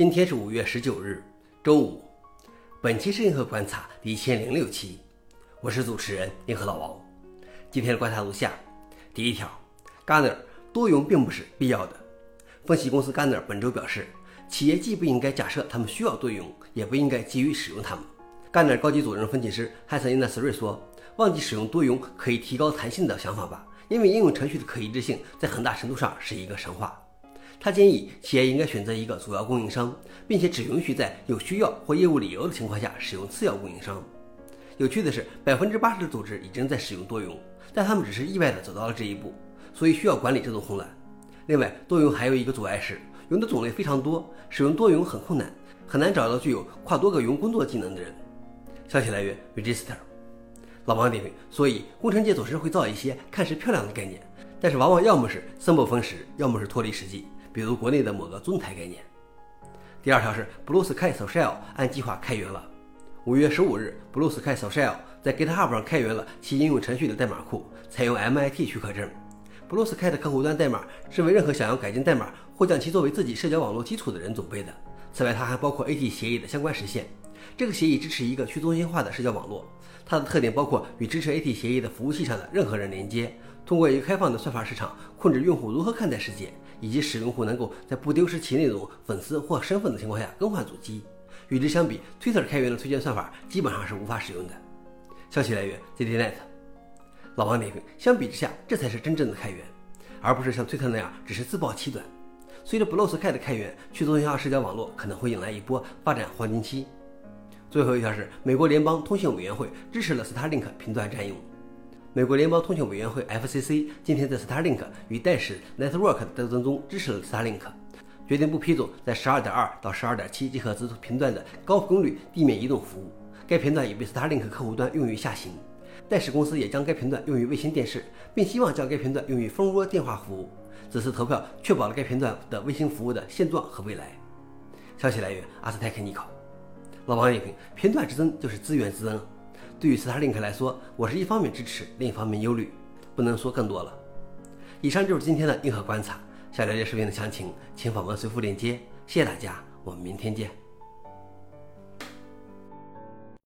今天是五月十九日，周五。本期是银河观察第一千零六期，我是主持人银河老王。今天的观察如下：第一条，Gartner 多用并不是必要的。分析公司 Gartner 本周表示，企业既不应该假设他们需要多用，也不应该急于使用它们。Gartner 高级主任分析师汉森·因纳斯瑞说：“忘记使用多用可以提高弹性的想法吧，因为应用程序的可一致性在很大程度上是一个神话。”他建议企业应该选择一个主要供应商，并且只允许在有需要或业务理由的情况下使用次要供应商。有趣的是，百分之八十的组织已经在使用多云，但他们只是意外地走到了这一步，所以需要管理这种混乱。另外，多云还有一个阻碍是云的种类非常多，使用多云很困难，很难找到具有跨多个云工作技能的人。消息来源：Register。老王点评：所以工程界总是会造一些看似漂亮的概念，但是往往要么是生不逢时，要么是脱离实际。比如国内的某个中台概念。第二条是 Blue Sky Social 按计划开源了。五月十五日，Blue Sky Social 在 GitHub 上开源了其应用程序的代码库，采用 MIT 许可证。Blue Sky 的客户端代码是为任何想要改进代码或将其作为自己社交网络基础的人准备的。此外，它还包括 AT 协议的相关实现。这个协议支持一个去中心化的社交网络，它的特点包括与支持 AT 协议的服务器上的任何人连接，通过一个开放的算法市场控制用户如何看待世界。以及使用户能够在不丢失其内容、粉丝或身份的情况下更换主机。与之相比，Twitter 开源的推荐算法基本上是无法使用的。消息来源：ZDNet。老王点评：相比之下，这才是真正的开源，而不是像 Twitter 那样只是自曝其短。随着 Blue Sky 的开源，去中心化社交网络可能会迎来一波发展黄金期。最后一条是，美国联邦通信委员会支持了 Starlink 频段占用。美国联邦通信委员会 （FCC） 今天在 Starlink 与戴士 Network 的斗争中支持了 Starlink，决定不批准在12.2到12.7吉赫兹频段的高功率地面移动服务。该频段已被 Starlink 客户端用于下行。戴士公司也将该频段用于卫星电视，并希望将该频段用于蜂窝电话服务。此次投票确保了该频段的卫星服务的现状和未来。消息来源：阿斯泰克尼考。老王点评：频段之争就是资源之争。对于 Starlink 来说，我是一方面支持，另一方面忧虑，不能说更多了。以上就是今天的硬核观察。想了解视频的详情，请访问随附链接。谢谢大家，我们明天见。